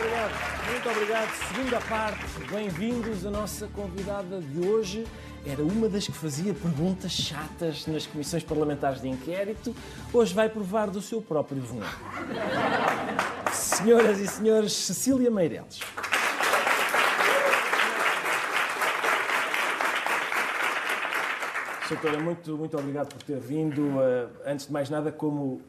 obrigado. Muito obrigado. Segunda parte. Bem-vindos. A nossa convidada de hoje era uma das que fazia perguntas chatas nas comissões parlamentares de inquérito. Hoje vai provar do seu próprio veneno. Senhoras e senhores, Cecília Meireles. Doutora, muito, muito obrigado por ter vindo. Uh, antes de mais nada, como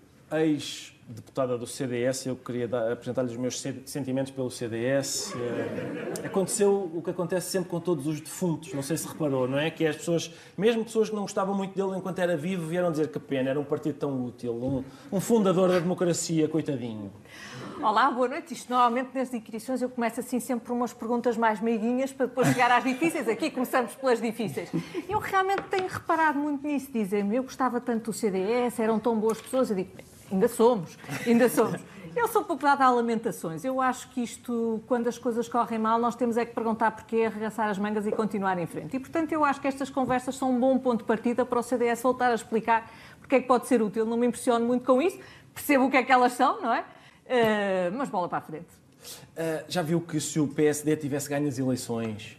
ex-deputada do CDS, eu queria apresentar-lhe os meus sentimentos pelo CDS. Eh, aconteceu o que acontece sempre com todos os defuntos, não sei se reparou, não é? Que as pessoas, mesmo pessoas que não gostavam muito dele enquanto era vivo, vieram dizer que pena, era um partido tão útil, um, um fundador da democracia, coitadinho. Olá, boa noite. Isto normalmente nas inquirições eu começo assim sempre por umas perguntas mais meiguinhas para depois chegar às difíceis. Aqui começamos pelas difíceis. Eu realmente tenho reparado muito nisso. Dizem-me, eu gostava tanto do CDS, eram tão boas pessoas. Eu digo, ainda somos, ainda somos. Eu sou pouco dada a lamentações. Eu acho que isto, quando as coisas correm mal, nós temos é que perguntar porquê, arregaçar as mangas e continuar em frente. E, portanto, eu acho que estas conversas são um bom ponto de partida para o CDS voltar a explicar porque é que pode ser útil. Não me impressiono muito com isso, percebo o que é que elas são, não é? Uh, mas bola para a frente. Uh, já viu que se o PSD tivesse ganho as eleições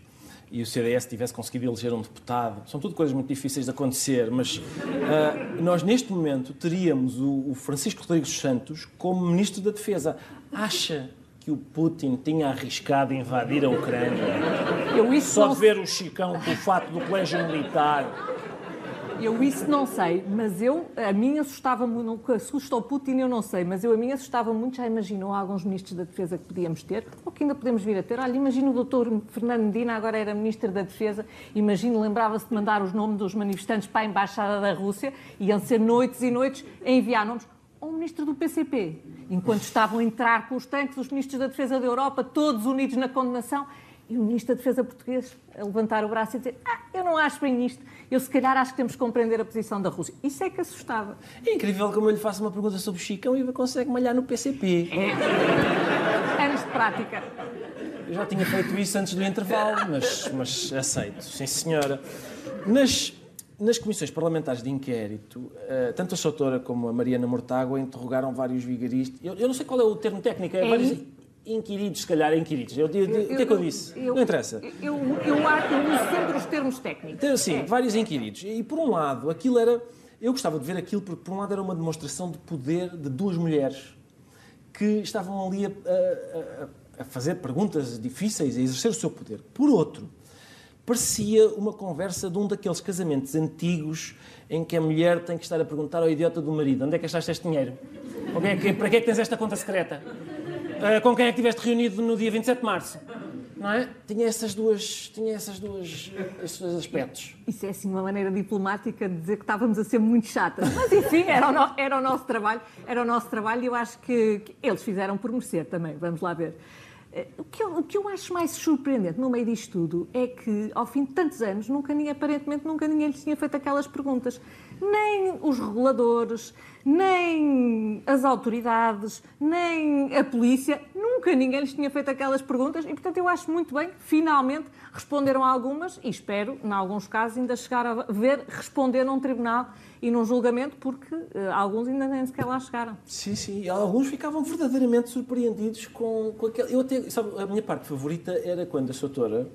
e o CDS tivesse conseguido eleger um deputado, são tudo coisas muito difíceis de acontecer, mas uh, nós neste momento teríamos o, o Francisco Rodrigues Santos como Ministro da Defesa. Acha que o Putin tinha arriscado invadir a Ucrânia? Eu isso Só não... ver o Chicão com o fato do colégio militar eu isso não sei, mas eu, a mim assustava muito, o o Putin eu não sei, mas eu a mim assustava muito, já imaginou alguns ministros da Defesa que podíamos ter, ou que ainda podemos vir a ter. Olha, imagino o doutor Fernando Medina, agora era Ministro da Defesa, imagino, lembrava-se de mandar os nomes dos manifestantes para a Embaixada da Rússia, iam ser noites e noites a enviar nomes o ministro do PCP, enquanto estavam a entrar com os tanques os ministros da Defesa da Europa, todos unidos na condenação, e o Ministro da Defesa português a levantar o braço e dizer ah, eu não acho bem isto, eu se calhar acho que temos que compreender a posição da Rússia. Isso é que assustava. É incrível como eu lhe faço uma pergunta sobre o Chicão e consegue malhar no PCP. É. Anos de prática. Eu já tinha feito isso antes do intervalo, mas, mas aceito, sim senhora. Nas, nas comissões parlamentares de inquérito, eh, tanto a Soutora como a Mariana Mortágua interrogaram vários vigaristas. Eu, eu, não sei qual é o termo técnico, é, é vários inquiridos, se calhar, inquiridos. Eu, eu, eu, o que é que eu disse? Eu, não interessa. Eu, eu, uso sempre os termos técnicos. Então, sim, é. vários inquiridos. E, por um lado, aquilo era... Eu gostava de ver aquilo porque, por um lado, era uma demonstração de poder de duas mulheres que estavam ali a, a, a fazer perguntas difíceis, a exercer o seu poder. Por outro, parecia uma conversa de um daqueles casamentos antigos em que a mulher tem que estar a perguntar ao idiota do marido onde é que achaste este dinheiro? É para que é que tens esta conta secreta? Uh, com quem é que estiveste reunido no dia 27 de março? Não é? Tinha essas duas, tinha essas duas, esses dois aspectos. Isso é assim uma maneira diplomática de dizer que estávamos a ser muito chatas. Mas enfim, era o, no, era o nosso trabalho, era o nosso trabalho e eu acho que, que eles fizeram por merecer também. Vamos lá ver. Eh, o que, eu, o que eu acho mais surpreendente no meio disto tudo é que, ao fim de tantos anos, nunca ninguém, aparentemente, nunca ninguém lhes tinha feito aquelas perguntas. Nem os reguladores, nem as autoridades, nem a polícia, nunca ninguém lhes tinha feito aquelas perguntas e, portanto, eu acho muito bem, finalmente responderam a algumas e espero, em alguns casos, ainda chegar a ver responder num tribunal e num julgamento, porque uh, alguns ainda nem sequer lá chegaram. Sim, sim, e alguns ficavam verdadeiramente surpreendidos com, com aquele. Eu até, sabe, a minha parte favorita era quando a doutora.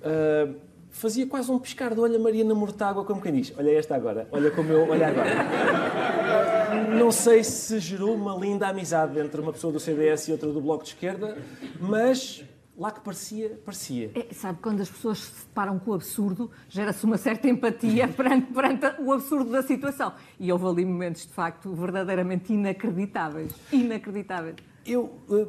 Uh, fazia quase um piscar de olho a Mariana Mortágua, como quem diz: Olha esta agora, olha como eu, olha agora. Não sei se gerou uma linda amizade entre uma pessoa do CDS e outra do Bloco de Esquerda, mas lá que parecia, parecia. É, sabe, quando as pessoas se deparam com o absurdo, gera-se uma certa empatia perante, perante o absurdo da situação. E houve ali momentos, de facto, verdadeiramente inacreditáveis. Inacreditáveis. Eu, eh,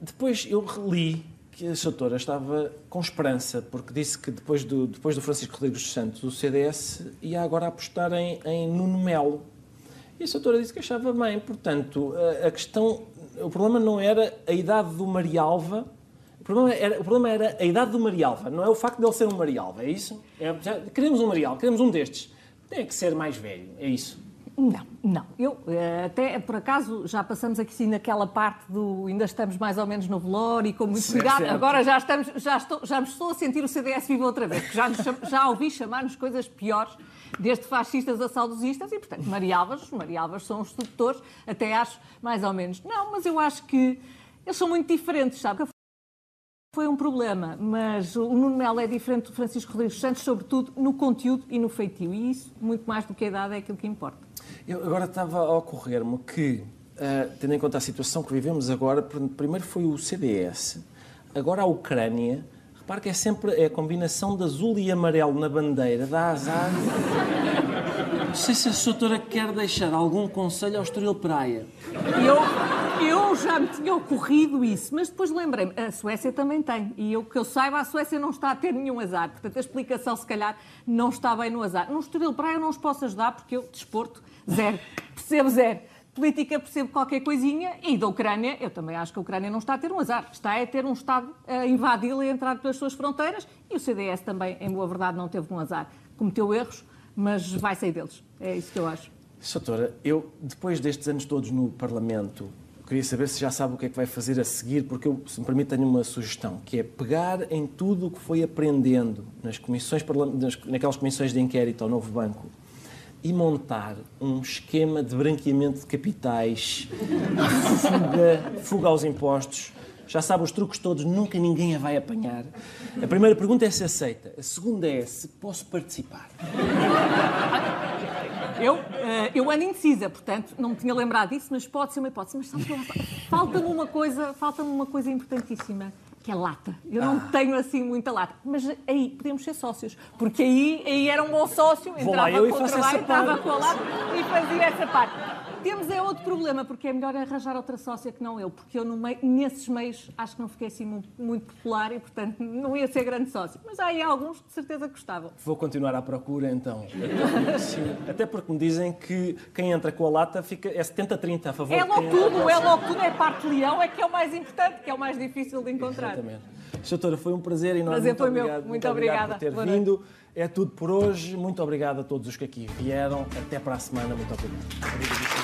depois, eu reli que a Soutora estava com esperança, porque disse que depois do, depois do Francisco Rodrigues dos Santos, o CDS ia agora apostar em, em Nuno Melo. E a Soutora disse que achava bem. Portanto, a, questão, o problema não era a idade do Marialva, o problema, era, o problema era a idade do Marialva, não é o facto de ele ser um Marialva, é isso? É, já, queremos um Marialva, queremos um destes. Tem que ser mais velho, é isso? Não, não. Eu, eh, até por acaso, já passamos aqui sim naquela parte do ainda estamos mais ou menos no velório e com muito cuidado. Certo. Agora já, estamos, já, estou, já me estou a sentir o CDS vivo outra vez, porque já, nos, já ouvi chamar-nos coisas piores, desde fascistas a saudosistas, e portanto, Marialvas, os Marialvas são os sedutores, até acho mais ou menos. Não, mas eu acho que eles são muito diferentes, sabe? foi um problema, mas o Nuno Melo é diferente do Francisco Rodrigues Santos, sobretudo no conteúdo e no feitio. E isso, muito mais do que a idade, é aquilo que importa. Eu agora estava a ocorrer-me que, uh, tendo em conta a situação que vivemos agora, primeiro foi o CDS, agora a Ucrânia. Repare que é sempre é a combinação de azul e amarelo na bandeira, dá azar. Não sei se a doutora quer deixar algum conselho ao Estoril Praia. Eu, eu já me tinha ocorrido isso, mas depois lembrei-me, a Suécia também tem. E eu que eu saiba, a Suécia não está a ter nenhum azar. Portanto, a explicação, se calhar, não está bem no azar. No Estoril Praia eu não os posso ajudar porque eu, desporto, zero. Percebo zero. Política percebo qualquer coisinha e da Ucrânia, eu também acho que a Ucrânia não está a ter um azar, está a ter um Estado a invadi-la e a entrar pelas suas fronteiras e o CDS também, em boa verdade, não teve um azar. Cometeu erros, mas vai sair deles. É isso que eu acho. Doutora, eu, depois destes anos todos no Parlamento, queria saber se já sabe o que é que vai fazer a seguir, porque eu, se me permite, tenho uma sugestão, que é pegar em tudo o que foi aprendendo nas comissões, naquelas comissões de inquérito ao novo banco e montar um esquema de branqueamento de capitais, fuga, fuga aos impostos, já sabe os truques todos, nunca ninguém a vai apanhar. A primeira pergunta é se aceita. A segunda é se posso participar. Eu, eh, eu ando indecisa, portanto, não me tinha lembrado disso, mas pode ser uma hipótese. Mas falta-me uma coisa, falta-me uma coisa importantíssima que é lata. Eu não ah. tenho assim muita lata. Mas aí podemos ser sócios. Porque aí, aí era um bom sócio, entrava com o trabalho, entrava com a lata e fazia essa parte. Temos é outro problema, porque é melhor arranjar outra sócia que não eu, porque eu meio, nesses meios acho que não fiquei assim muito, muito, popular e, portanto, não ia ser grande sócio. Mas há aí alguns que de certeza gostavam. Vou continuar à procura então. Até porque me dizem que quem entra com a lata fica, é 70-30 a favor É logo tudo, é logo tudo, é parte leão, é que é o mais importante, que é o mais difícil de encontrar. Exatamente. Doutora, foi um prazer enorme. Prazer foi meu. Muito, muito obrigada por ter Boa vindo. Noite. É tudo por hoje. Muito obrigado a todos os que aqui vieram. Até para a semana. Muito obrigado.